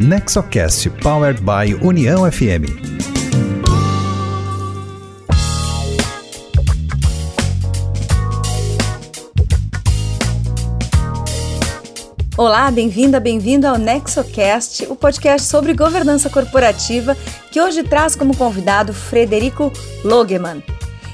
Nexocast Powered by União FM. Olá, bem-vinda, bem-vindo ao Nexocast, o podcast sobre governança corporativa, que hoje traz como convidado Frederico Logeman.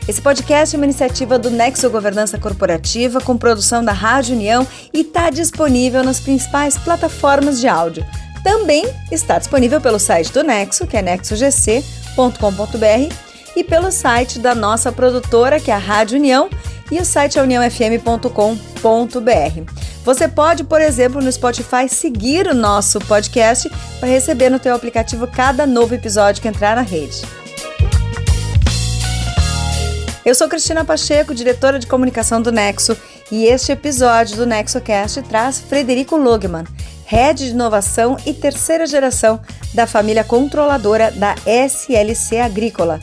Esse podcast é uma iniciativa do Nexo Governança Corporativa, com produção da Rádio União e está disponível nas principais plataformas de áudio. Também está disponível pelo site do Nexo, que é nexogc.com.br, e pelo site da nossa produtora, que é a Rádio União, e o site é uniãofm.com.br. Você pode, por exemplo, no Spotify seguir o nosso podcast para receber no teu aplicativo cada novo episódio que entrar na rede. Eu sou Cristina Pacheco, diretora de comunicação do Nexo, e este episódio do NexoCast traz Frederico Logman, head de inovação e terceira geração da família controladora da SLC Agrícola.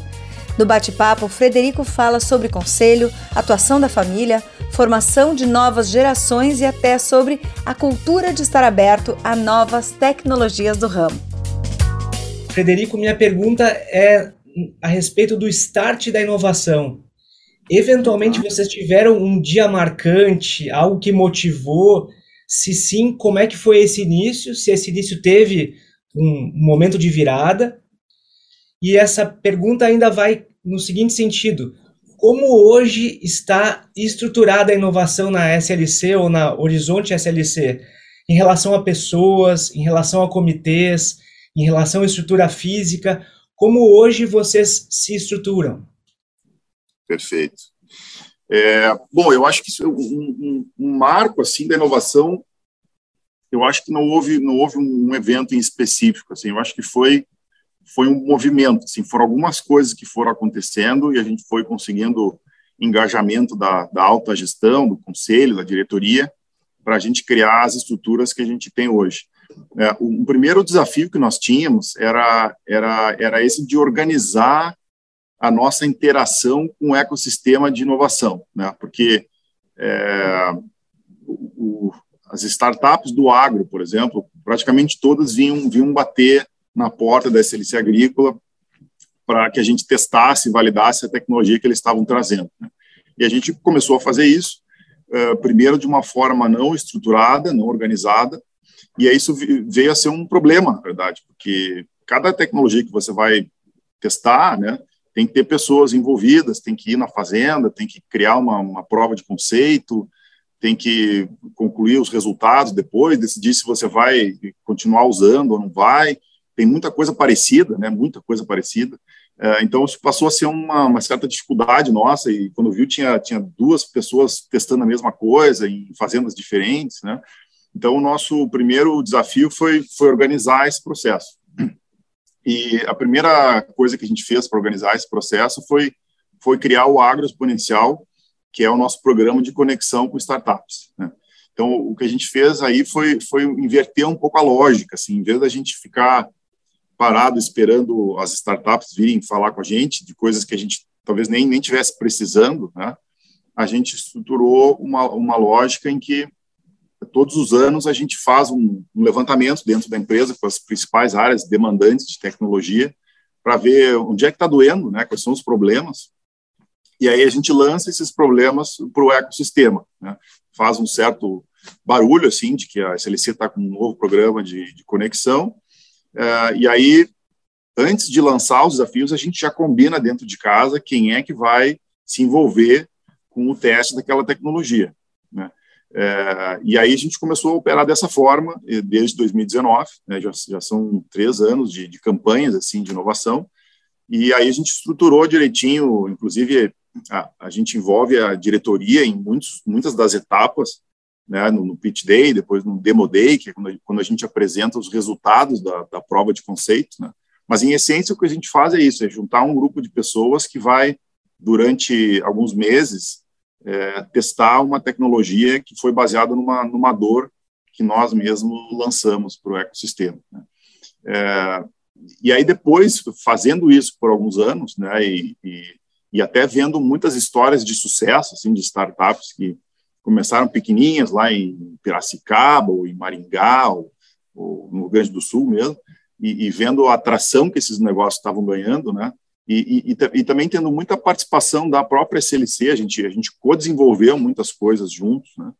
No bate-papo, Frederico fala sobre conselho, atuação da família, formação de novas gerações e até sobre a cultura de estar aberto a novas tecnologias do ramo. Frederico, minha pergunta é a respeito do start da inovação. Eventualmente vocês tiveram um dia marcante, algo que motivou? Se sim, como é que foi esse início? Se esse início teve um momento de virada? E essa pergunta ainda vai no seguinte sentido: como hoje está estruturada a inovação na SLC ou na Horizonte SLC em relação a pessoas, em relação a comitês, em relação à estrutura física? Como hoje vocês se estruturam? Perfeito. É, bom, eu acho que um, um, um, marco assim da inovação, eu acho que não houve não houve um evento em específico, assim, eu acho que foi foi um movimento, assim, foram algumas coisas que foram acontecendo e a gente foi conseguindo engajamento da, da alta gestão, do conselho, da diretoria, para a gente criar as estruturas que a gente tem hoje. É, o, o primeiro desafio que nós tínhamos era era era esse de organizar a nossa interação com o ecossistema de inovação, né? Porque é, o, as startups do agro, por exemplo, praticamente todas vinham, vinham bater na porta da SLC Agrícola para que a gente testasse e validasse a tecnologia que eles estavam trazendo. Né? E a gente começou a fazer isso, uh, primeiro de uma forma não estruturada, não organizada, e aí isso veio a ser um problema, na verdade, porque cada tecnologia que você vai testar, né, tem que ter pessoas envolvidas, tem que ir na fazenda, tem que criar uma, uma prova de conceito, tem que concluir os resultados depois, decidir se você vai continuar usando ou não vai. Tem muita coisa parecida, né? Muita coisa parecida. É, então, isso passou a ser uma, uma, certa dificuldade nossa, e quando viu, tinha, tinha duas pessoas testando a mesma coisa em fazendas diferentes, né? Então, o nosso primeiro desafio foi, foi organizar esse processo. E a primeira coisa que a gente fez para organizar esse processo foi, foi criar o Agro Exponencial, que é o nosso programa de conexão com startups. Né? Então, o que a gente fez aí foi, foi inverter um pouco a lógica, assim, em vez da gente ficar parado esperando as startups virem falar com a gente de coisas que a gente talvez nem, nem tivesse precisando, né? a gente estruturou uma, uma lógica em que todos os anos a gente faz um, um levantamento dentro da empresa com as principais áreas demandantes de tecnologia para ver onde é que está doendo, né, quais são os problemas, e aí a gente lança esses problemas para o ecossistema. Né? Faz um certo barulho, assim, de que a SLC está com um novo programa de, de conexão, uh, e aí, antes de lançar os desafios, a gente já combina dentro de casa quem é que vai se envolver com o teste daquela tecnologia. É, e aí a gente começou a operar dessa forma desde 2019, né, já, já, são três anos de, de, campanhas assim de inovação, e aí a gente estruturou direitinho, inclusive a, a gente envolve a diretoria em muitos, muitas das etapas, né, no, no, pitch day, depois no demo day, que é quando a, quando a gente apresenta os resultados da, da prova de conceito, né, mas em essência o que a gente faz é isso, é juntar um grupo de pessoas que vai durante alguns meses é, testar uma tecnologia que foi baseada numa, numa dor que nós mesmos lançamos para o ecossistema. Né? É, e aí depois, fazendo isso por alguns anos, né, e, e, e, até vendo muitas histórias de sucesso, assim, de startups que começaram pequenininhas lá em Piracicaba ou em Maringá, ou no Rio Grande do Sul mesmo, e, e vendo a atração que esses negócios estavam ganhando, né? E, e, e, também tendo muita participação da própria SLC, a gente, a gente co-desenvolveu muitas coisas juntos, né?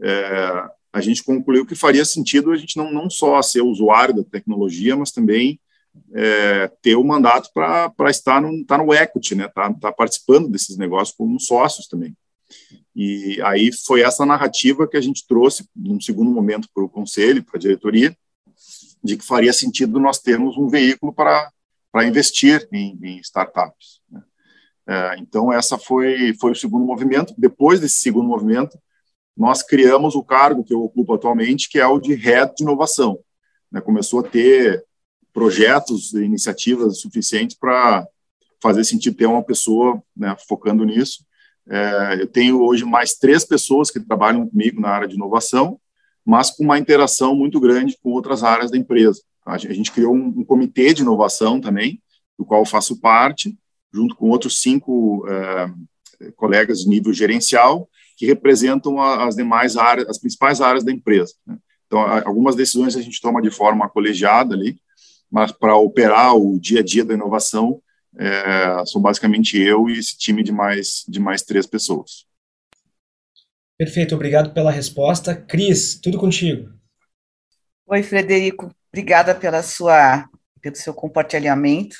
É, a gente concluiu que faria sentido a gente não, não só ser usuário da tecnologia, mas também é, ter o mandato para estar no, tá no equity, né? Tá, tá participando desses negócios como sócios também. E aí foi essa narrativa que a gente trouxe, num segundo momento, para o conselho, para a diretoria, de que faria sentido nós termos um veículo para, para investir em, em startups. Né? É, então, essa foi, foi o segundo movimento. Depois desse segundo movimento, nós criamos o cargo que eu ocupo atualmente, que é o de Head de Inovação. Né? Começou a ter projetos e iniciativas suficientes para fazer sentido ter uma pessoa né, focando nisso. É, eu tenho hoje mais três pessoas que trabalham comigo na área de inovação, mas com uma interação muito grande com outras áreas da empresa. A gente criou um, um comitê de inovação também, do qual eu faço parte, junto com outros cinco é, colegas de nível gerencial, que representam as demais áreas, as principais áreas da empresa. Né? Então, algumas decisões a gente toma de forma colegiada ali, mas para operar o dia a dia da inovação, é, são basicamente eu e esse time de mais, de mais três pessoas. Perfeito, obrigado pela resposta. Cris, tudo contigo. Oi, Frederico, obrigada pela sua, pelo seu compartilhamento.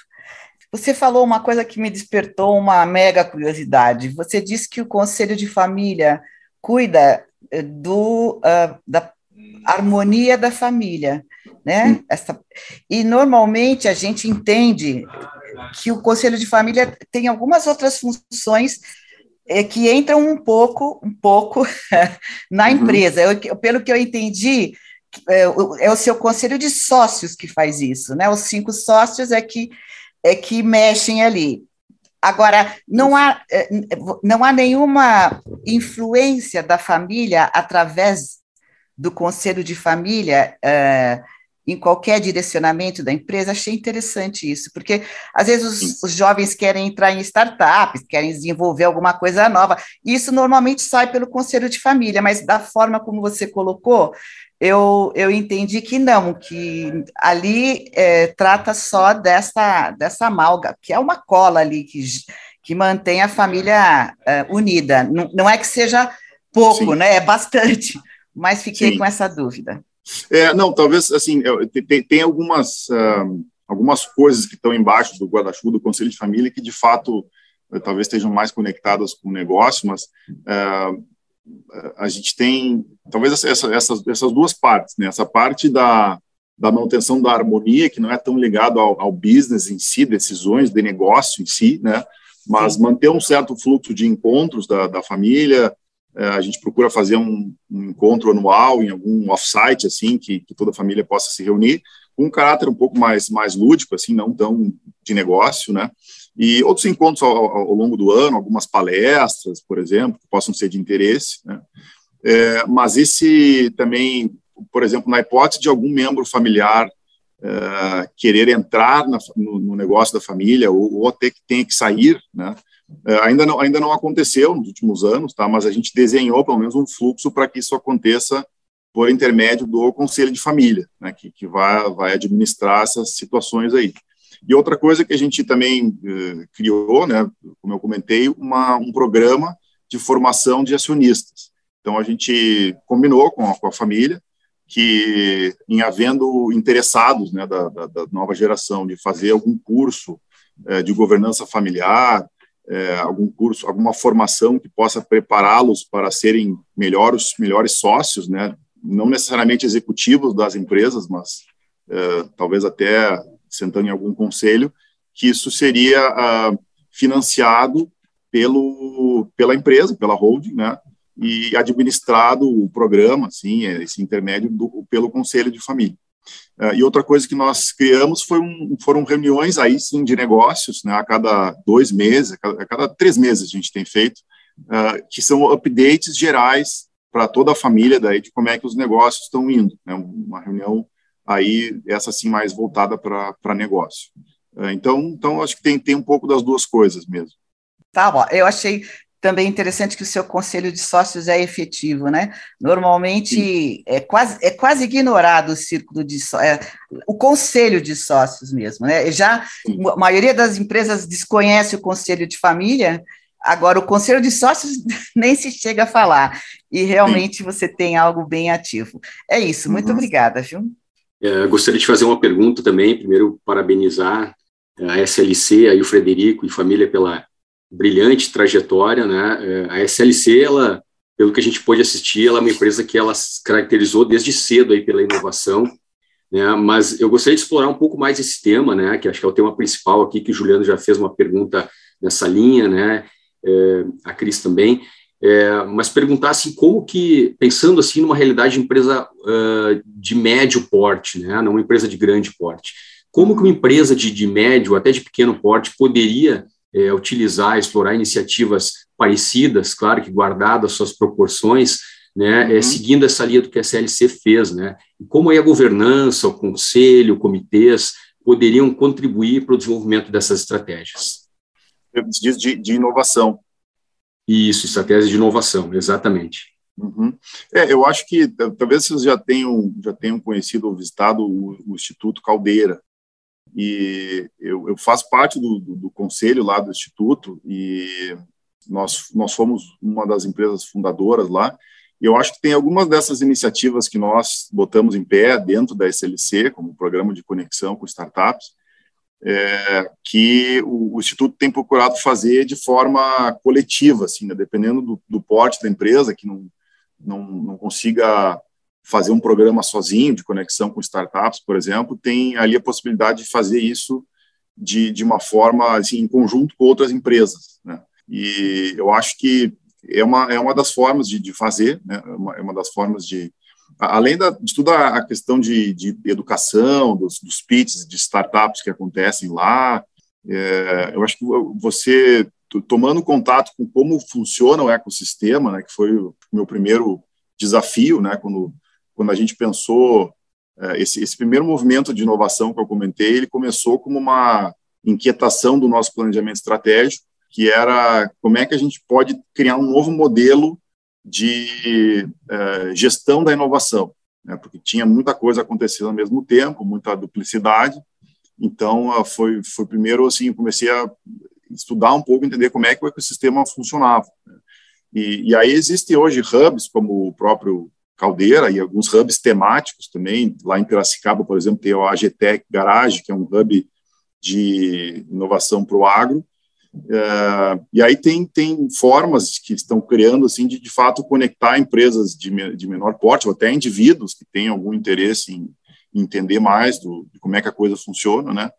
Você falou uma coisa que me despertou uma mega curiosidade. Você disse que o Conselho de Família cuida eh, do, uh, da harmonia da família, né? Essa, e normalmente a gente entende que o Conselho de Família tem algumas outras funções é, que entram um pouco, um pouco na uhum. empresa. Eu, pelo que eu entendi, é, é, o seu conselho de sócios que faz isso, né? Os cinco sócios é que é que mexem ali. Agora, não há, é, não há nenhuma influência da família através do conselho de família. É, em qualquer direcionamento da empresa, achei interessante isso, porque às vezes os, os, jovens querem entrar em startups, querem desenvolver alguma coisa nova, e isso normalmente sai pelo conselho de família, mas da forma como você colocou, eu, eu entendi que não, que ali é, trata só dessa, dessa malga, que é uma cola ali que, que mantém a família é, unida. Não, não é que seja pouco, Sim. né? É bastante, mas fiquei Sim. com essa dúvida. É, não, talvez, assim, tem, tem algumas, uh, algumas coisas que estão embaixo do guarda-chuva do Conselho de Família que, de fato, uh, talvez estejam mais conectadas com o negócio, mas uh, a gente tem, talvez, essa, essas, essas duas partes, né? Essa parte da, da manutenção da harmonia, que não é tão ligado ao, ao business em si, decisões de negócio em si, né? Mas Sim. manter um certo fluxo de encontros da, da família, a gente procura fazer um, um encontro anual em algum offsite assim que, que, toda a família possa se reunir com um caráter um pouco mais mais lúdico assim não tão de negócio né e outros encontros ao, ao longo do ano algumas palestras por exemplo que possam ser de interesse né? é, mas esse também por exemplo na hipótese de algum membro familiar é, querer entrar na, no, no, negócio da família ou, ou até que tenha que sair né é, ainda, não, ainda não aconteceu nos últimos anos, tá? mas a gente desenhou pelo menos um fluxo para que isso aconteça por intermédio do Conselho de Família, né? que, que vai, vai administrar essas situações aí. E outra coisa que a gente também eh, criou, né, como eu comentei, uma, um programa de formação de acionistas. Então, a gente combinou com a, com a família que, em havendo interessados né, da, da, da nova geração de fazer algum curso eh, de governança familiar, é, algum curso, alguma formação que possa prepará-los para serem melhores, melhores sócios, né? não necessariamente executivos das empresas, mas é, talvez até sentando em algum conselho, que isso seria ah, financiado pelo, pela empresa, pela holding, né? e administrado o programa, assim, esse intermédio do, pelo conselho de família. Uh, e outra coisa que nós criamos foi um, foram reuniões aí sim de negócios, né, a cada dois meses, a cada, a cada três meses a gente tem feito, uh, que são updates gerais para toda a família daí de como é que os negócios estão indo, né, uma reunião aí essa sim mais voltada para negócio. Uh, então, então acho que tem tem um pouco das duas coisas mesmo. Tá, bom. eu achei também interessante que o seu conselho de sócios é efetivo, né? Normalmente é quase, é quase ignorado o círculo de é, o conselho de sócios mesmo, né? Já Sim. a maioria das empresas desconhece o conselho de família, agora o conselho de sócios nem se chega a falar. E realmente Sim. você tem algo bem ativo. É isso, muito uhum. obrigada, viu? É, gostaria de fazer uma pergunta também. Primeiro, parabenizar a SLC, aí o Frederico e família pela brilhante trajetória, né? É, a SLC, ela, pelo que a gente pôde assistir, ela é uma empresa que ela se caracterizou desde cedo aí pela inovação, né? Mas eu gostaria de explorar um pouco mais esse tema, né? Que acho que é o tema principal aqui, que o Juliano já fez uma pergunta nessa linha, né? É, a Cris também. É, mas perguntar assim como que pensando assim numa realidade de empresa uh, de médio porte, né, não uma empresa de grande porte, como que uma empresa de, de médio até de pequeno porte poderia é, utilizar, explorar iniciativas parecidas, claro que guardadas suas proporções, né, é, uhum. é, seguindo essa linha do que a CLC fez, né, e como a governança, o conselho, comitês poderiam contribuir para o desenvolvimento dessas estratégias. Diz de, de inovação. Isso, estratégias de inovação, exatamente. Uhum. É, eu acho que talvez vocês já tenham já tenham conhecido ou visitado o, o Instituto Caldeira, e eu, eu faço parte do, do, do, conselho lá do instituto e nós nós fomos uma das empresas fundadoras lá e eu acho que tem algumas dessas iniciativas que nós botamos em pé dentro da SLC como programa de conexão com startups é, que o, o, instituto tem procurado fazer de forma coletiva assim né? dependendo do, do porte da empresa que não não, não consiga fazer um programa sozinho de conexão com startups, por exemplo, tem ali a possibilidade de fazer isso de, de uma forma assim, em conjunto com outras empresas. Né? E eu acho que é uma, é uma das formas de, de fazer, né? é, uma, é uma das formas de. Além da, de toda a questão de, de educação, dos, dos pitches de startups que acontecem lá, é, eu acho que você, tomando contato com como funciona o ecossistema, né, que foi o meu primeiro desafio, né, quando quando a gente pensou é, esse, esse primeiro movimento de inovação que eu comentei, ele começou como uma inquietação do nosso planejamento estratégico, que era como é que a gente pode criar um novo modelo de é, gestão da inovação, né, porque tinha muita coisa acontecendo ao mesmo tempo, muita duplicidade. Então, foi, foi primeiro assim, comecei a estudar um pouco, entender como é que o ecossistema funcionava. Né. E, e aí existem hoje hubs, como o próprio Caldeira e alguns hubs temáticos também. Lá em Piracicaba, por exemplo, tem o AGTEC Garage, que é um hub de inovação para o agro. É, e aí tem, tem formas que estão criando, assim, de, de fato, conectar empresas de, de menor porte, ou até indivíduos que têm algum interesse em, em entender mais do, de como é que a coisa funciona, né?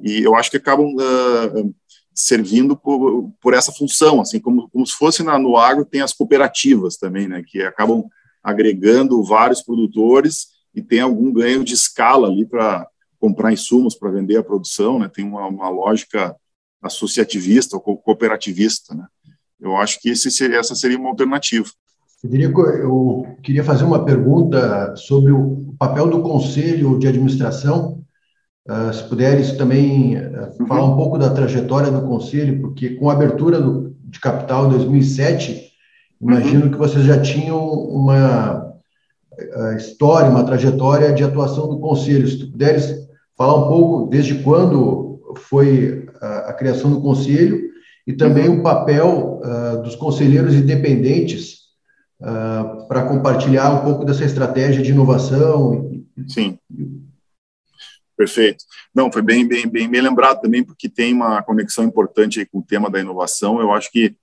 E eu acho que acabam uh, servindo por, por essa função, assim, como, como se fosse na, no agro tem as cooperativas também, né? Que acabam agregando vários produtores e tem algum ganho de escala ali para comprar insumos para vender a produção, né? Tem uma, uma lógica associativista ou cooperativista, né? Eu acho que esse seria, essa seria uma alternativa. Federico, eu queria fazer uma pergunta sobre o papel do conselho de administração. Uh, se puderes também uh, falar um pouco da trajetória do conselho, porque com a abertura do, de capital em 2007, Imagino uhum. que vocês já tinham uma eh, história, uma trajetória de atuação do conselho. Se tu puderes falar um pouco desde quando foi a, a criação do conselho e também uhum. o papel uh, dos conselheiros independentes uh, para compartilhar um pouco dessa estratégia de inovação. Sim. Perfeito. Não, foi bem, bem, bem, bem lembrado também, porque tem uma conexão importante com o tema da inovação. Eu acho que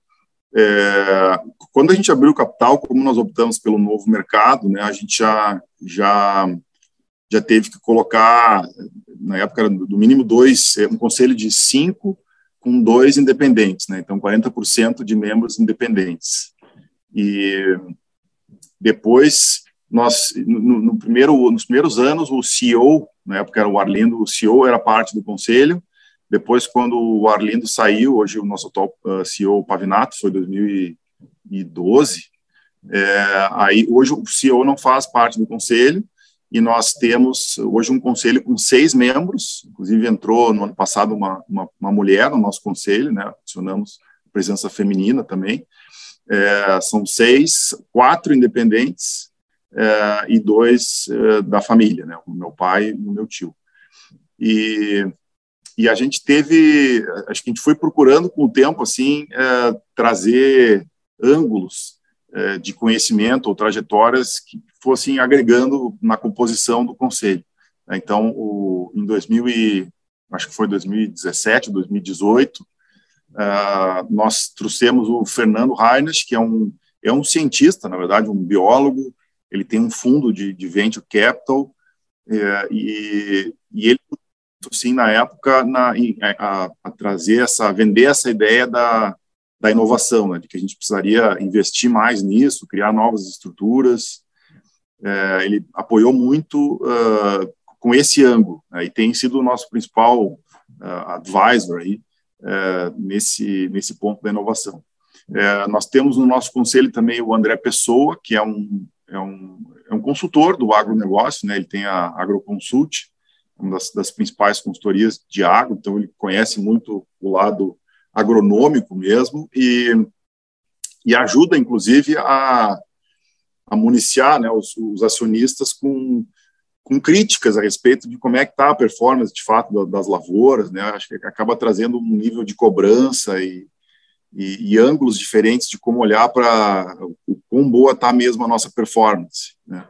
é, quando a gente abriu o capital, como nós optamos pelo novo mercado, né, a gente já, já, já teve que colocar, na época, do mínimo dois, é, um conselho de cinco com dois independentes, né, então 40% de membros independentes. E depois, nós, no, no, primeiro, nos primeiros anos, o CEO, na época era o Arlindo, o CEO era parte do conselho, depois, quando o Arlindo saiu, hoje o nosso atual uh, CEO, Pavinato, foi 2012, é, aí hoje o CEO não faz parte do conselho, e nós temos hoje um conselho com seis membros, inclusive entrou no ano passado uma, uma, uma mulher no nosso conselho, né, adicionamos presença feminina também. É, são seis, quatro independentes é, e dois da família, né? O meu pai e o meu tio. E, e a gente teve, acho que a gente foi procurando com o tempo, assim, é, trazer ângulos é, de conhecimento ou trajetórias que fossem agregando na composição do conselho. Então, o, em 2000 e, acho que foi 2017, 2018, uh, nós trouxemos o Fernando Reines, que é um, é um cientista, na verdade, um biólogo, ele tem um fundo de, de venture capital, é, e, e ele, sim, na época, na, a, a, trazer essa, vender essa ideia da, da inovação, né, de que a gente precisaria investir mais nisso, criar novas estruturas. É, ele apoiou muito uh, com esse ângulo, né, e tem sido o nosso principal uh, advisor aí, uh, nesse, nesse ponto da inovação. Uh, nós temos no nosso conselho também o André Pessoa, que é um, é um, é um consultor do agronegócio, né, ele tem a AgroConsult, uma das, das principais consultorias de agro, então ele conhece muito o lado agronômico mesmo e, e ajuda, inclusive, a, a municiar né, os, os acionistas com com críticas a respeito de como é que está a performance de fato das lavouras, né? Acho que acaba trazendo um nível de cobrança e, e, e ângulos diferentes de como olhar para o quão boa está mesmo a nossa performance. Né?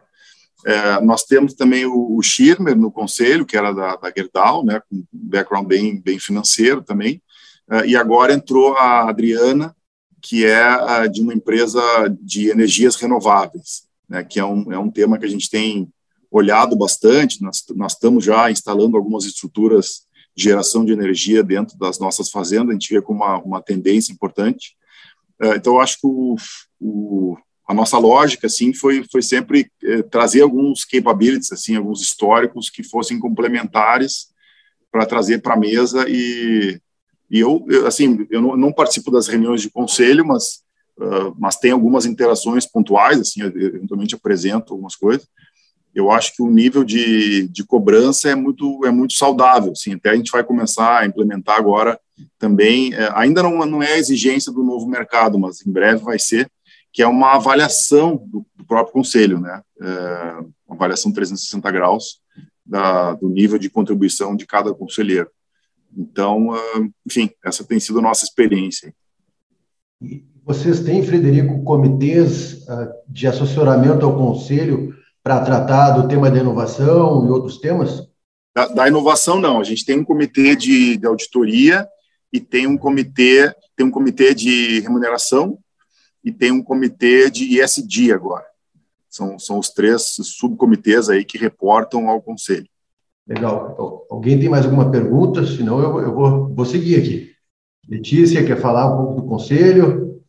É, nós temos também o, o Schirmer no conselho, que era da, da Gerdau, né, com background bem, bem financeiro também, é, e agora entrou a Adriana, que é de uma empresa de energias renováveis, né, que é um, é um tema que a gente tem olhado bastante, nós, nós estamos já instalando algumas estruturas de geração de energia dentro das nossas fazendas, a gente vê como uma, uma tendência importante. É, então, eu acho que o, o, a nossa lógica, assim, foi, foi sempre é, trazer alguns capabilities, assim, alguns históricos que fossem complementares para trazer para a mesa e, e eu, eu, assim, eu não, não, participo das reuniões de conselho, mas, uh, mas tem algumas interações pontuais, assim, eventualmente apresento algumas coisas, eu acho que o nível de, de cobrança é muito é muito saudável, sim. Até a gente vai começar a implementar agora também. É, ainda não, não é a exigência do novo mercado, mas em breve vai ser que é uma avaliação do, do próprio conselho, né? É, uma avaliação 360 graus da, do nível de contribuição de cada conselheiro. Então, uh, enfim, essa tem sido a nossa experiência. Vocês têm, Frederico, comitês uh, de assessoramento ao conselho para tratar do tema da inovação e outros temas? Da, da, inovação, não. A gente tem um comitê de, de auditoria e tem um comitê, tem um comitê de remuneração e tem um comitê de ISD agora. São, são os três subcomitês aí que reportam ao conselho. Legal. Então, alguém tem mais alguma pergunta? Senão eu, eu vou, vou seguir aqui. Letícia, quer falar um pouco do conselho?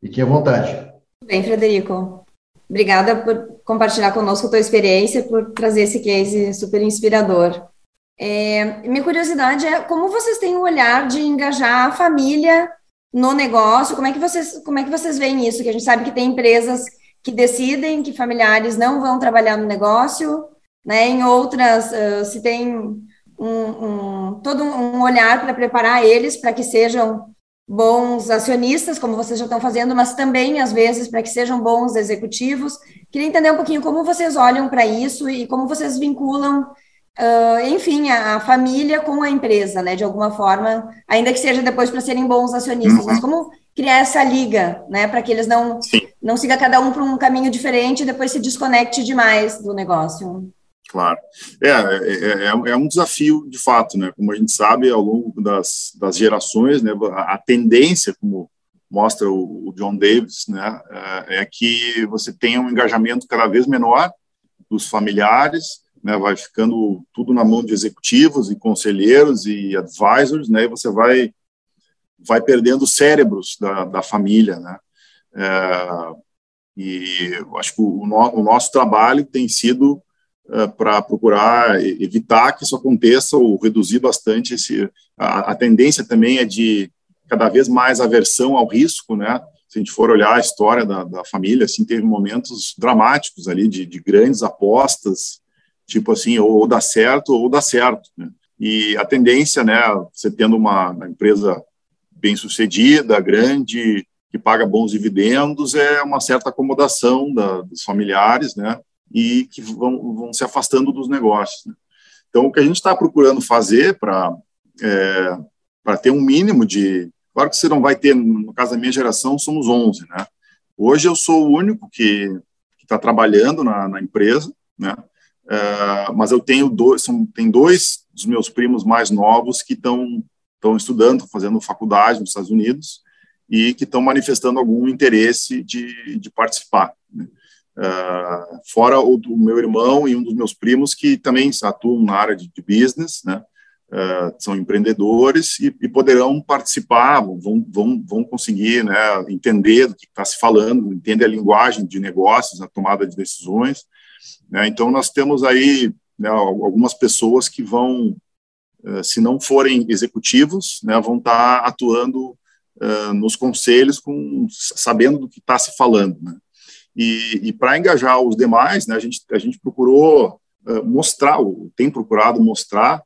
Fique à vontade. Bem, Frederico. Obrigada por compartilhar conosco a tua experiência, por trazer esse case super inspirador. É, minha curiosidade é como vocês têm o olhar de engajar a família no negócio, como é que vocês, como é que vocês veem isso? Que a gente sabe que tem empresas que decidem que familiares não vão trabalhar no negócio, né? Em outras, uh, se tem um, um, todo um olhar para preparar eles para que sejam bons acionistas, como vocês já estão fazendo, mas também, às vezes, para que sejam bons executivos. Queria entender um pouquinho como vocês olham para isso e como vocês vinculam, uh, enfim, a, a, família com a empresa, né, de alguma forma, ainda que seja depois para serem bons acionistas, uhum. mas como criar essa liga, né, para que eles não, não sigam cada um para um caminho diferente e depois se desconecte demais do negócio. Claro. É, é, é, é, um desafio, de fato, né? Como a gente sabe, ao longo das, das gerações, né, a, a tendência, como mostra o, o, John Davis, né, é, é que você tenha um engajamento cada vez menor dos familiares, né, vai ficando tudo na mão de executivos e conselheiros e advisors, né, e você vai vai perdendo cérebros da, da família, né, é, e acho que o, o, nosso trabalho tem sido uh, para procurar evitar que isso aconteça ou reduzir bastante esse. A, a, tendência também é de cada vez mais aversão ao risco, né? Se a gente for olhar a história da, da família, assim, teve momentos dramáticos ali de, de grandes apostas, tipo assim, ou, dá certo ou dá certo, né? E a tendência, né, você tendo uma, uma empresa bem-sucedida, grande, que paga bons dividendos, é uma certa acomodação da, dos familiares, né? E que vão, vão se afastando dos negócios. Né? Então, o que a gente está procurando fazer para é, para ter um mínimo de. Claro que você não vai ter, no caso da minha geração, somos 11, né? Hoje eu sou o único que está trabalhando na, na, empresa, né? É, mas eu tenho dois, são, tem dois dos meus primos mais novos que estão estão estudando, fazendo faculdade nos Estados Unidos e que estão manifestando algum interesse de, de participar. Né? Uh, fora o, o, meu irmão e um dos meus primos que também atuam na área de, de business, né? Uh, são empreendedores e, e, poderão participar, vão, vão, vão conseguir né, entender do que está se falando, entender a linguagem de negócios, a tomada de decisões. Né? Então, nós temos aí né, algumas pessoas que vão, uh, se não forem executivos, né, vão estar tá atuando uh, nos conselhos, com, sabendo do que está se falando. Né? E, e para engajar os demais, né, a, gente, a gente procurou mostrar, tem procurado mostrar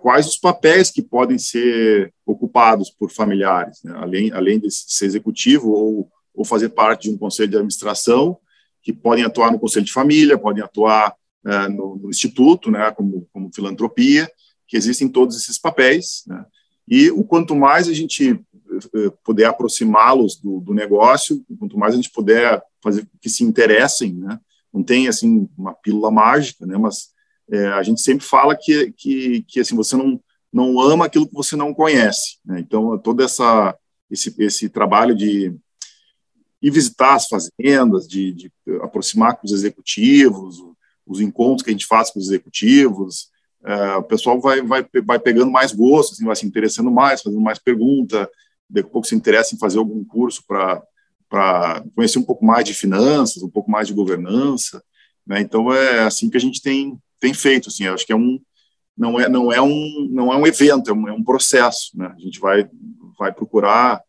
quais os papéis que podem ser ocupados por familiares, né? além, além de ser executivo ou, ou fazer parte de um conselho de administração, que podem atuar no conselho de família, podem atuar é, no, no, instituto, né, como, como filantropia, que existem todos esses papéis, né? e o quanto mais a gente é, puder aproximá-los do, do, negócio, quanto mais a gente puder fazer que se interessem, né? não tem assim uma pílula mágica, né? mas é, a gente sempre fala que, que, que assim, você não, não ama aquilo que você não conhece. Né? Então, todo essa, esse, esse trabalho de ir visitar as fazendas, de, de aproximar com os executivos, os encontros que a gente faz com os executivos, é, o pessoal vai, vai, vai pegando mais gosto, assim, vai se interessando mais, fazendo mais pergunta, daqui a pouco se interessa em fazer algum curso para conhecer um pouco mais de finanças, um pouco mais de governança. Né? Então, é assim que a gente tem, tem feito, assim, acho que é um não é não é um não é um evento, é um, é um processo, né? A gente vai vai procurar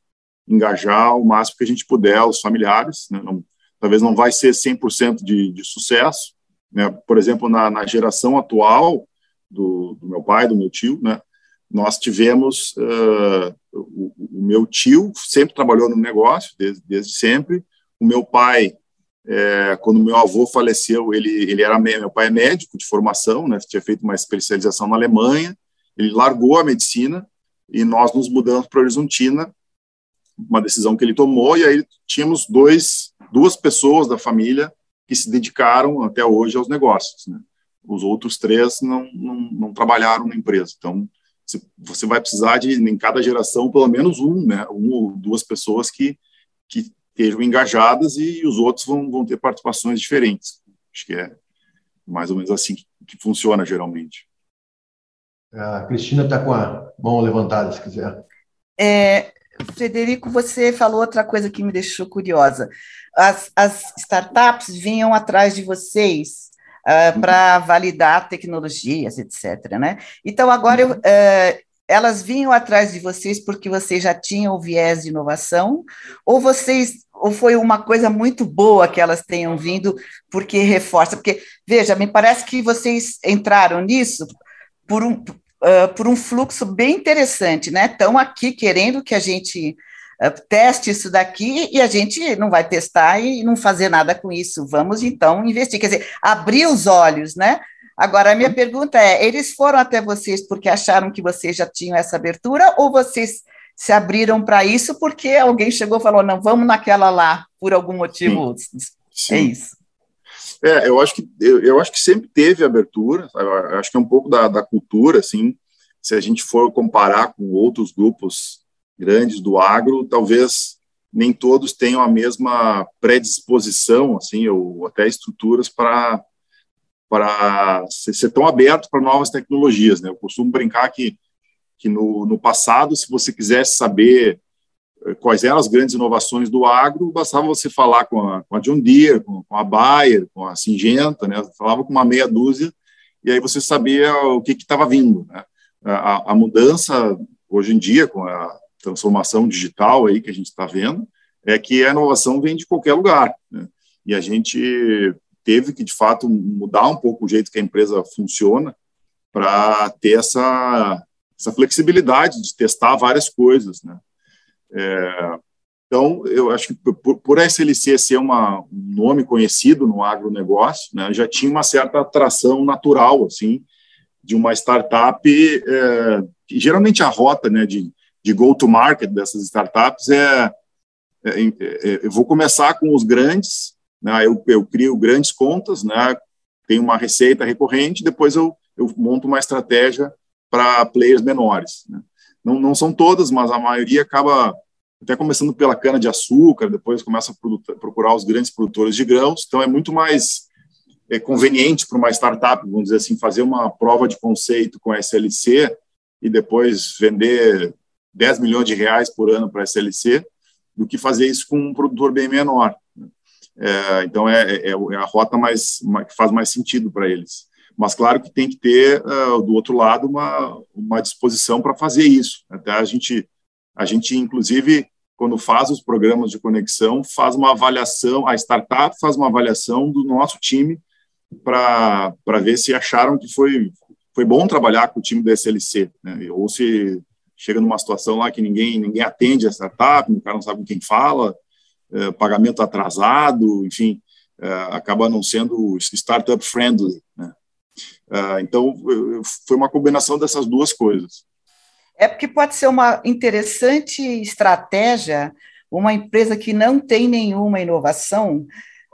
engajar o máximo que a gente puder os familiares, né? não, talvez não vai ser 100% de, de sucesso, né? Por exemplo, na, na geração atual do, do, meu pai, do meu tio, né? Nós tivemos uh, o, o, meu tio sempre trabalhou no negócio desde, desde sempre. O meu pai é, quando meu avô faleceu, ele, ele era meu pai é médico de formação, né? Tinha feito uma especialização na Alemanha. Ele largou a medicina e nós nos mudamos para Horizontina, uma decisão que ele tomou. E aí tínhamos dois, duas pessoas da família que se dedicaram até hoje aos negócios. Né? Os outros três não, não, não trabalharam na empresa. Então você vai precisar de em cada geração pelo menos um, né? Um ou duas pessoas que que estejam engajadas e os outros vão, vão ter participações diferentes. Acho que é mais ou menos assim que, que funciona geralmente. A Cristina está com a mão levantada, se quiser. É, Frederico, você falou outra coisa que me deixou curiosa. As, as startups vinham atrás de vocês uh, para validar tecnologias, etc. Né? Então, agora eu, uh, elas vinham atrás de vocês porque vocês já tinham o viés de inovação, ou vocês ou foi uma coisa muito boa que elas tenham vindo porque reforça? Porque veja, me parece que vocês entraram nisso por um uh, por um fluxo bem interessante, né? Estão aqui querendo que a gente uh, teste isso daqui e a gente não vai testar e não fazer nada com isso. Vamos então investir, quer dizer, abrir os olhos, né? Agora, a minha pergunta é: eles foram até vocês porque acharam que vocês já tinham essa abertura ou vocês se abriram para isso porque alguém chegou e falou: não, vamos naquela lá, por algum motivo? Sim. Sim. É isso. É, eu acho que eu, eu, acho que sempre teve abertura. Acho que é um pouco da, da cultura, assim. Se a gente for comparar com outros grupos grandes do agro, talvez nem todos tenham a mesma predisposição, assim, ou até estruturas para para ser tão aberto para novas tecnologias. Né? Eu costumo brincar que, que no, no passado, se você quisesse saber quais eram as grandes inovações do agro, bastava você falar com a, com a John Deere, com, com, a Bayer, com a Singenta, né? falava com uma meia dúzia, e aí você sabia o que estava vindo. Né? A, a, mudança, hoje em dia, com a transformação digital aí que a gente está vendo, é que a inovação vem de qualquer lugar. Né? E a gente teve que, de fato, mudar um pouco o jeito que a empresa funciona para ter essa, essa flexibilidade de testar várias coisas, né? É, então, eu acho que por, por SLC ser uma, um nome conhecido no agronegócio, né, já tinha uma certa atração natural, assim, de uma startup, é, geralmente a rota né, de, de go-to-market dessas startups é, é, é, eu vou começar com os grandes, né, eu, eu crio grandes contas, né, tenho uma receita recorrente, depois eu, eu monto uma estratégia para players menores. Né. Não, não são todas, mas a maioria acaba até começando pela cana de açúcar, depois começa a procurar os grandes produtores de grãos. Então é muito mais é, conveniente para uma startup, vamos dizer assim, fazer uma prova de conceito com a SLC e depois vender 10 milhões de reais por ano para a SLC, do que fazer isso com um produtor bem menor. É, então é, é, é, a rota mais, que faz mais sentido para eles. Mas claro que tem que ter uh, do outro lado uma, uma disposição para fazer isso. Até a gente a gente inclusive quando faz os programas de conexão, faz uma avaliação, a startup faz uma avaliação do nosso time para ver se acharam que foi, foi bom trabalhar com o time da SLC, né? ou se chega numa situação lá que ninguém, ninguém atende a startup, o cara não sabe com quem fala, é, pagamento atrasado, enfim, é, acaba não sendo startup friendly. Né? É, então, foi uma combinação dessas duas coisas. É porque pode ser uma interessante estratégia uma empresa que não tem nenhuma inovação.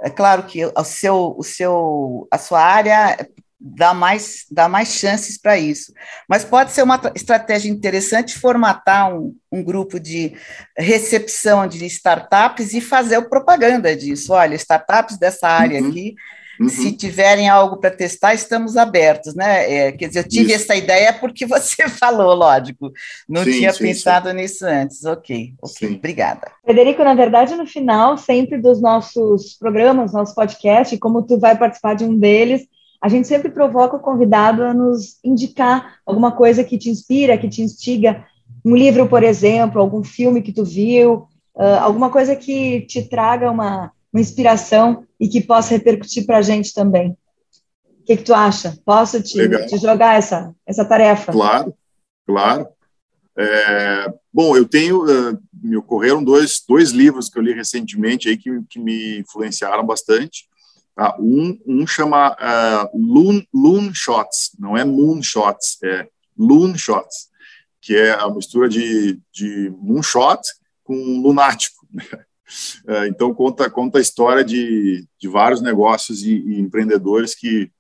É claro que o seu, o seu, a sua área dá mais, dá mais chances para isso. Mas pode ser uma estratégia interessante formatar um, um grupo de recepção de startups e fazer propaganda disso. Olha, startups dessa área uhum. aqui Uhum. Se tiverem algo para testar, estamos abertos, né? É, quer dizer, eu tive Isso. essa ideia porque você falou, lógico. Não sim, tinha sim, pensado sim. nisso antes. Ok, ok, obrigada. Frederico, na verdade, no final, sempre dos nossos programas, nosso podcast, como tu vai participar de um deles, a gente sempre provoca o convidado a nos indicar alguma coisa que te inspira, que te instiga. Um livro, por exemplo, algum filme que tu viu, uh, alguma coisa que te traga uma uma inspiração e que possa repercutir para a gente também. O que, que tu acha? Posso te, te, jogar essa, essa tarefa? Claro, claro. É, bom, eu tenho, uh, me ocorreram dois, dois livros que eu li recentemente aí que, que me influenciaram bastante. Tá? Um, um chama uh, Loon, Loon Shots, não é Moon Shots, é Loon Shots, que é a mistura de, de moonshot com lunático. então conta conta a história de, de vários negócios e, e empreendedores que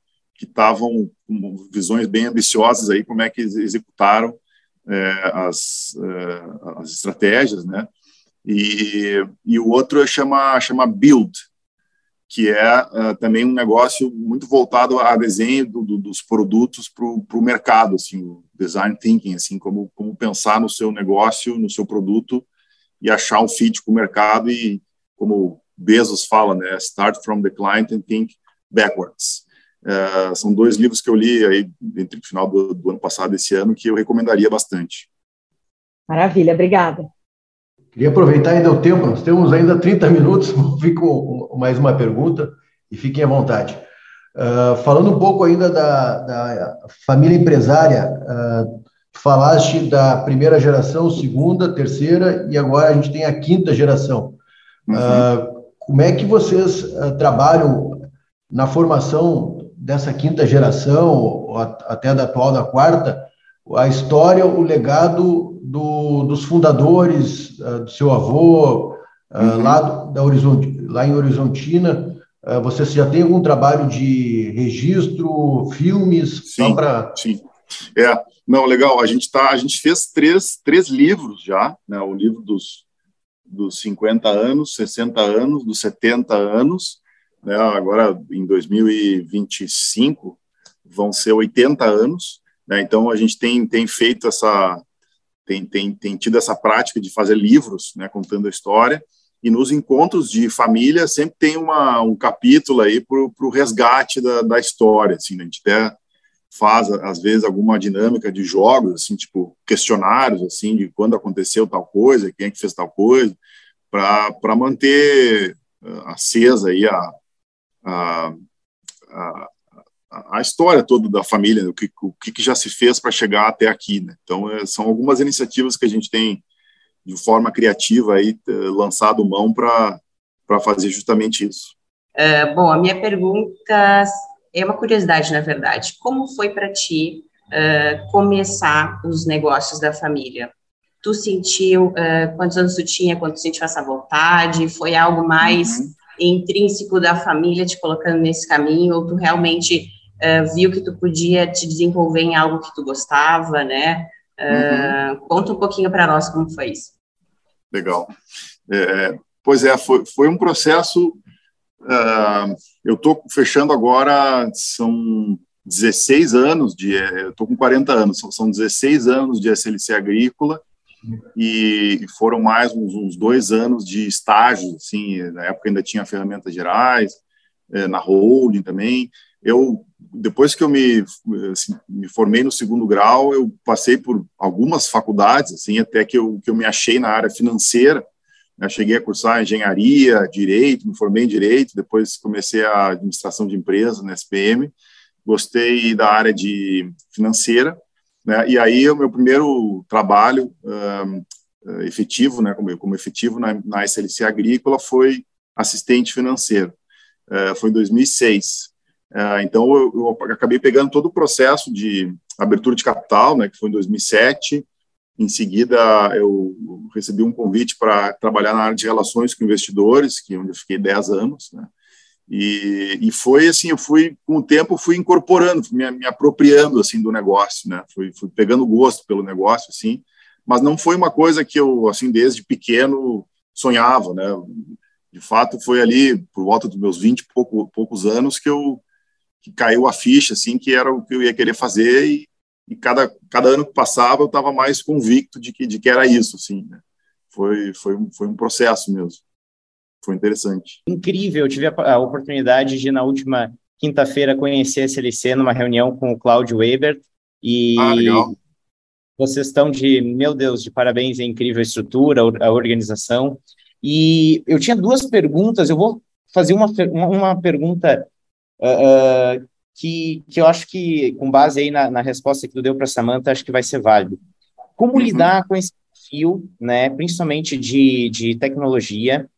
estavam com visões bem ambiciosas aí como é que executaram é, as, é, as estratégias, né? E, e o outro chama chama Build, que é, é também um negócio muito voltado a desenho do, do, dos produtos para o mercado, assim, design thinking, assim, como como pensar no seu negócio, no seu produto e achar um fit com o mercado e, como Bezos fala, né, start from the client and think backwards. Uh, são dois livros que eu li aí entre o final do, do, ano passado e esse ano que eu recomendaria bastante. Maravilha, obrigada. Queria aproveitar ainda o tempo, nós temos ainda 30 minutos, fico mais uma pergunta e fiquem à vontade. Uh, falando um pouco ainda da, da família empresária, uh, falaste da primeira geração, segunda, terceira e agora a gente tem a quinta geração. Uhum. Uh, como é que vocês uh, trabalham na formação dessa quinta geração, ou até da atual, da quarta, a história, o legado do, dos fundadores, uh, do seu avô, uhum. lá, da Horizont, lá em Horizontina, vocês já têm algum trabalho de registro, filmes? Sim, pra... sim. É, não, legal. A gente tá, a gente fez três, três livros já, né? O livro dos dos 50 anos, 60 anos, dos 70 anos, né? Agora em 2025 vão ser 80 anos, né? Então a gente tem tem feito essa tem, tem, tem tido essa prática de fazer livros, né, contando a história, e nos encontros de família sempre tem uma, um capítulo aí para o resgate da, da história, assim, né? a gente até faz às vezes alguma dinâmica de jogos assim tipo questionários assim de quando aconteceu tal coisa quem é que fez tal coisa para para manter uh, acesa aí a a, a a história toda da família né? o que o que já se fez para chegar até aqui né? então é, são algumas iniciativas que a gente tem de forma criativa, aí, lançado mão para fazer justamente isso. Uh, bom, a minha pergunta é uma curiosidade, na verdade. Como foi para ti uh, começar os negócios da família? Tu sentiu, uh, quantos anos tu tinha quando tu sentiu essa vontade? Foi algo mais uhum. intrínseco da família te colocando nesse caminho? Ou tu realmente viu que tu podia te desenvolver em algo que tu gostava, né? Uhum. Conta um pouquinho para nós como foi isso. Legal. É, pois é, foi, foi um processo. Uh, eu estou fechando agora, são 16 anos de. Estou com 40 anos, são 16 anos de SLC agrícola e foram mais uns, uns dois anos de estágio, assim, na época ainda tinha ferramentas gerais, é, na holding também. Eu depois que eu me, assim, me formei no segundo grau, eu passei por algumas faculdades, assim, até que eu, que eu me achei na área financeira. Eu cheguei a cursar engenharia, direito, me formei em direito, depois comecei a administração de empresas na SPM. Gostei da área de financeira, né? E aí o meu primeiro trabalho um, efetivo, né, como, como efetivo na, na SLC Agrícola foi assistente financeiro. Uh, foi em 2006. É, então, eu, eu, acabei pegando todo o processo de abertura de capital, né, que foi em 2007. Em seguida, eu recebi um convite para trabalhar na área de relações com investidores, que é onde eu fiquei 10 anos. Né, e, e foi assim, eu fui, com o tempo, fui incorporando, me, me apropriando assim do negócio, né, fui, fui pegando gosto pelo negócio, assim, mas não foi uma coisa que eu, assim, desde pequeno sonhava, né, de fato, foi ali, por volta dos meus 20 e pouco, poucos anos, que eu que caiu a ficha, assim, que era o que eu ia querer fazer e, e cada, cada ano que passava eu estava mais convicto de que, de que era isso, assim, né? Foi, foi, um, foi um processo mesmo. Foi interessante. Incrível, eu tive a, a oportunidade de, na última quinta-feira, conhecer a SLC numa reunião com o Cláudio Weber e ah, legal. vocês estão de, meu Deus, de parabéns, é incrível a estrutura, a organização. E eu tinha duas perguntas, eu vou fazer uma, uma pergunta uh, que, que eu acho que, com base aí na, na resposta que tu deu para a Samanta, acho que vai ser válido. Como uhum. lidar com esse perfil, né, principalmente de, de tecnologia,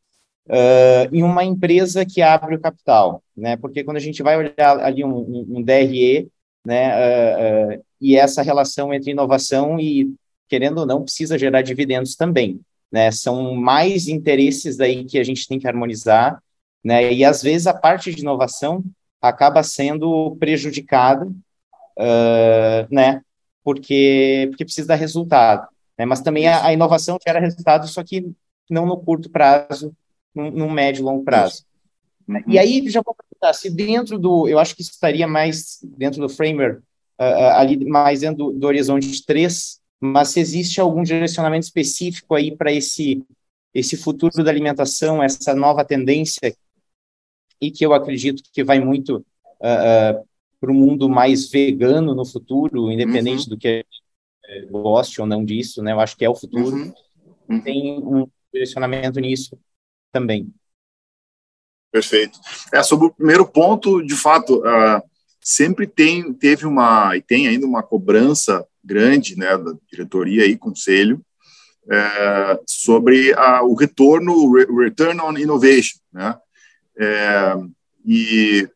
uh, em uma empresa que abre o capital? Né? Porque quando a gente vai olhar ali um, um, um DRE, né, uh, e essa relação entre inovação e, querendo ou não, precisa gerar dividendos também. Né? São mais interesses aí que a gente tem que harmonizar, né? E às vezes a parte de inovação acaba sendo prejudicada, uh, né? Porque, porque precisa dar resultado. Né? Mas também a, a, inovação gera resultado, só que não no curto prazo, no, no médio e longo prazo. Uhum. E aí, já vou perguntar, se dentro do, eu acho que estaria mais dentro do framework, uh, ali mais dentro do, do horizonte 3, mas se existe algum direcionamento específico aí para esse, esse futuro da alimentação, essa nova tendência e que eu acredito que vai muito uh, ah, uh, ah, para o mundo mais vegano no futuro, independente uhum. do que goste ou não disso, né? Eu acho que é o futuro. Uhum. Uhum. Tem um direcionamento nisso também. Perfeito. É, sobre o primeiro ponto, de fato, uh, sempre tem, teve uma, e tem ainda uma cobrança grande, né, da diretoria e conselho, é, sobre a, o retorno, o return on innovation, né, é, e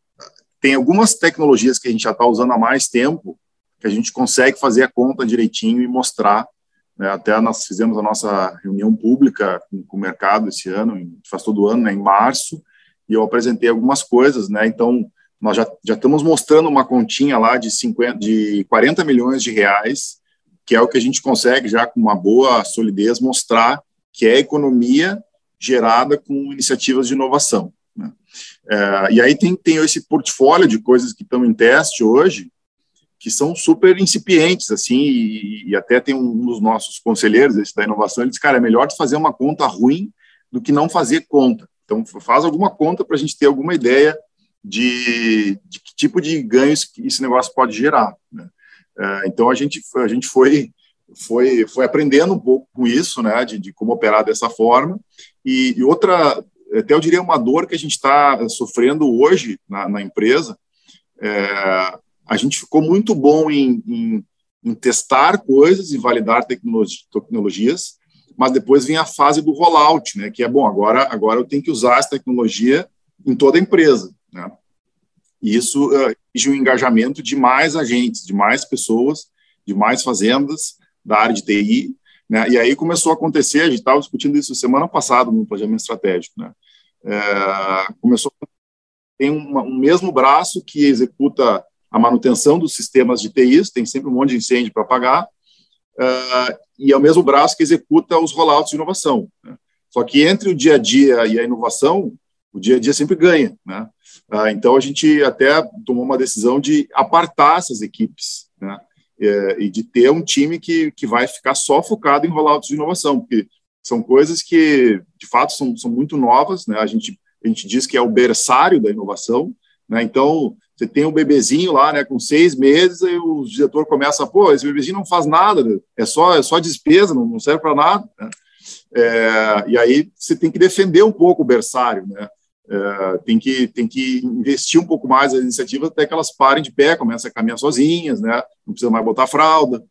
tem algumas tecnologias que a gente já está usando há mais tempo que a gente consegue fazer a conta direitinho e mostrar. Né? Até nós fizemos a nossa reunião pública com, o mercado esse ano, faz todo ano, né, em março, e eu apresentei algumas coisas, né? Então, nós já, já estamos mostrando uma continha lá de, 50, de 40 milhões de reais, que é o que a gente consegue já com uma boa solidez mostrar que é economia gerada com iniciativas de inovação. É, e aí tem, tem esse portfólio de coisas que estão em teste hoje, que são super incipientes, assim, e, e até tem um dos nossos conselheiros esse da inovação, ele diz, cara, é melhor fazer uma conta ruim do que não fazer conta. Então, faz alguma conta para a gente ter alguma ideia de, de, que tipo de ganhos esse negócio pode gerar. Né? É, então, a gente, a gente foi, foi, foi aprendendo um pouco com isso, né, de, de como operar dessa forma. E, e outra, até eu diria uma dor que a gente está sofrendo hoje na, na empresa. É, a gente ficou muito bom em, em, em, testar coisas e validar tecnologias, mas depois vem a fase do rollout, né, que é bom, agora, agora eu tenho que usar essa tecnologia em toda a empresa. Né? E isso uh, exige um engajamento de mais agentes, de mais pessoas, de mais fazendas da área de TI. Né? E aí começou a acontecer, a gente estava discutindo isso semana passada no planejamento estratégico. Né? É, começou tem um, um mesmo braço que executa a manutenção dos sistemas de TI, tem sempre um monte de incêndio para apagar, uh, e é o mesmo braço que executa os rollouts de inovação. Né? Só que entre o dia a dia e a inovação, o dia a dia sempre ganha. Né? Uh, então, a gente até tomou uma decisão de apartar essas equipes né? É, e de ter um time que, que vai ficar só focado em rollouts de inovação, porque são coisas que, de fato, são, são muito novas. Né? A, gente, a gente diz que é o berçário da inovação. Né? Então, você tem um bebezinho lá, né, com seis meses, e o diretor começa, pô, esse bebezinho não faz nada, né? é só é só despesa, não, não serve para nada. Né? É, e aí você tem que defender um pouco o berçário, né? É, tem que tem que investir um pouco mais as iniciativas até que elas parem de pé, comecem a caminhar sozinhas, né? Não precisa mais botar fralda.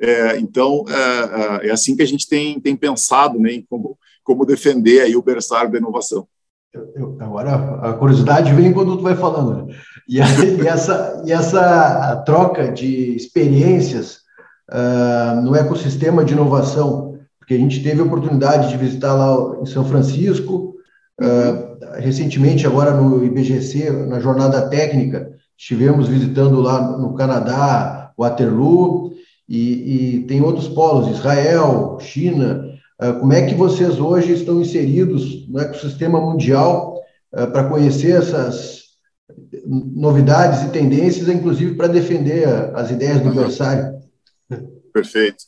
É, então é, é, é assim que a gente tem tem pensado, né, em como como defender aí o berçário da inovação. Eu, agora a curiosidade vem quando tu vai falando. Né? E, a, e, essa, e essa troca de experiências uh, no ecossistema de inovação, porque a gente teve a oportunidade de visitar lá em São Francisco, uh, recentemente agora no IBGC, na jornada técnica, estivemos visitando lá no Canadá, Waterloo, e, e tem outros polos, Israel, China, ah, como é que vocês hoje estão inseridos no ecossistema mundial uh, para conhecer essas novidades e tendências, inclusive para defender as ideias do adversário? Perfeito.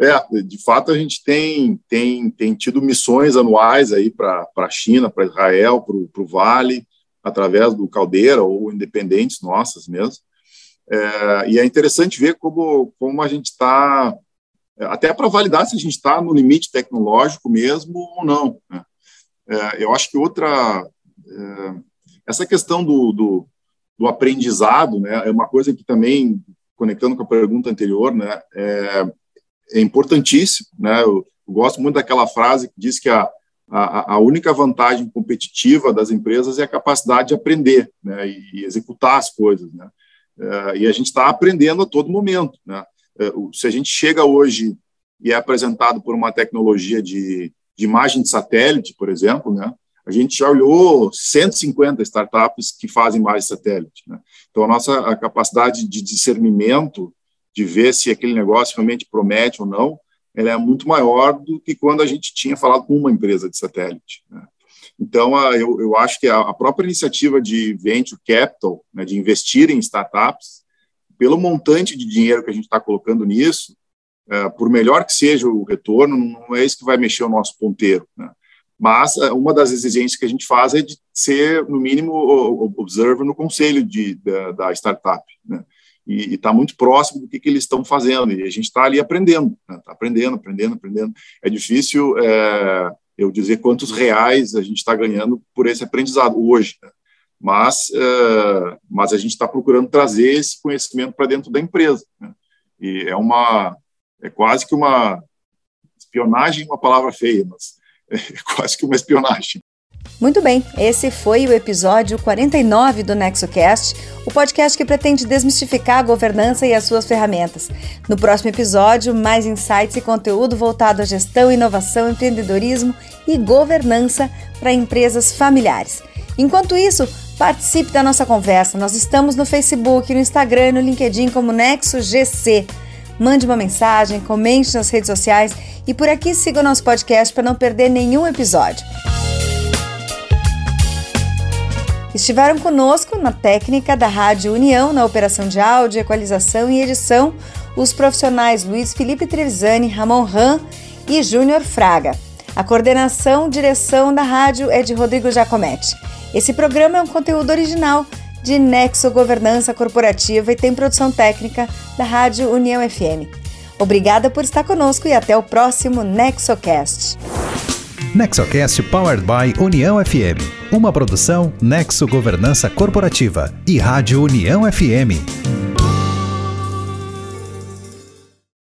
É, de fato a gente tem tem, tem tido missões anuais aí para a China, para Israel, para o Vale, através do Caldeira ou independentes nossas mesmo. É, e é interessante ver como, como a gente está até para validar se a gente está no limite tecnológico mesmo ou não. Né? É, eu acho que outra. É, essa questão do, do, do, aprendizado né, é uma coisa que também, conectando com a pergunta anterior, né, é, é importantíssimo. Né? Eu, eu, gosto muito daquela frase que diz que a, a, a, única vantagem competitiva das empresas é a capacidade de aprender né, e, e executar as coisas. Né? É, e a gente está aprendendo a todo momento. Né? É, se a gente chega hoje e é apresentado por uma tecnologia de, de imagem de satélite, por exemplo, né, a gente já olhou 150 startups que fazem de satélite. Né? Então, a nossa a capacidade de discernimento, de ver se aquele negócio realmente promete ou não, ela é muito maior do que quando a gente tinha falado com uma empresa de satélite. Né? Então, eu, eu acho que a, própria iniciativa de venture capital, né, de investir em startups, pelo montante de dinheiro que a gente está colocando nisso, é, por melhor que seja o retorno, não é isso que vai mexer o nosso ponteiro. Né? Mas é, uma das exigências que a gente faz é de ser, no mínimo, observer no conselho de, da, da startup. Né? E está muito próximo do que, que eles estão fazendo. E a gente está ali aprendendo, está né? aprendendo, aprendendo, aprendendo. É difícil é, eu dizer quantos reais a gente está ganhando por esse aprendizado hoje. Né? mas, uh, mas a gente está procurando trazer esse conhecimento para dentro da empresa. Né? E é uma, é quase que uma espionagem, uma palavra feia, mas é quase que uma espionagem. Muito bem, esse foi o episódio 49 do NexoCast, o podcast que pretende desmistificar a governança e as suas ferramentas. No próximo episódio, mais insights e conteúdo voltado à gestão, inovação, empreendedorismo e governança para empresas familiares. Enquanto isso, Participe da nossa conversa. Nós estamos no Facebook, no Instagram e no LinkedIn como Nexo GC. Mande uma mensagem, comente nas redes sociais e por aqui siga o nosso podcast para não perder nenhum episódio. Estiveram conosco na técnica da Rádio União, na operação de áudio, equalização e edição, os profissionais Luiz Felipe Trevisani, Ramon Ram e Júnior Fraga. A coordenação, direção da rádio é de Rodrigo Giacometti. Esse programa é um conteúdo original de Nexo Governança Corporativa e tem produção técnica da Rádio União FM. Obrigada por estar conosco e até o próximo NexoCast. NexoCast Powered by União FM. Uma produção Nexo Governança Corporativa e Rádio União FM.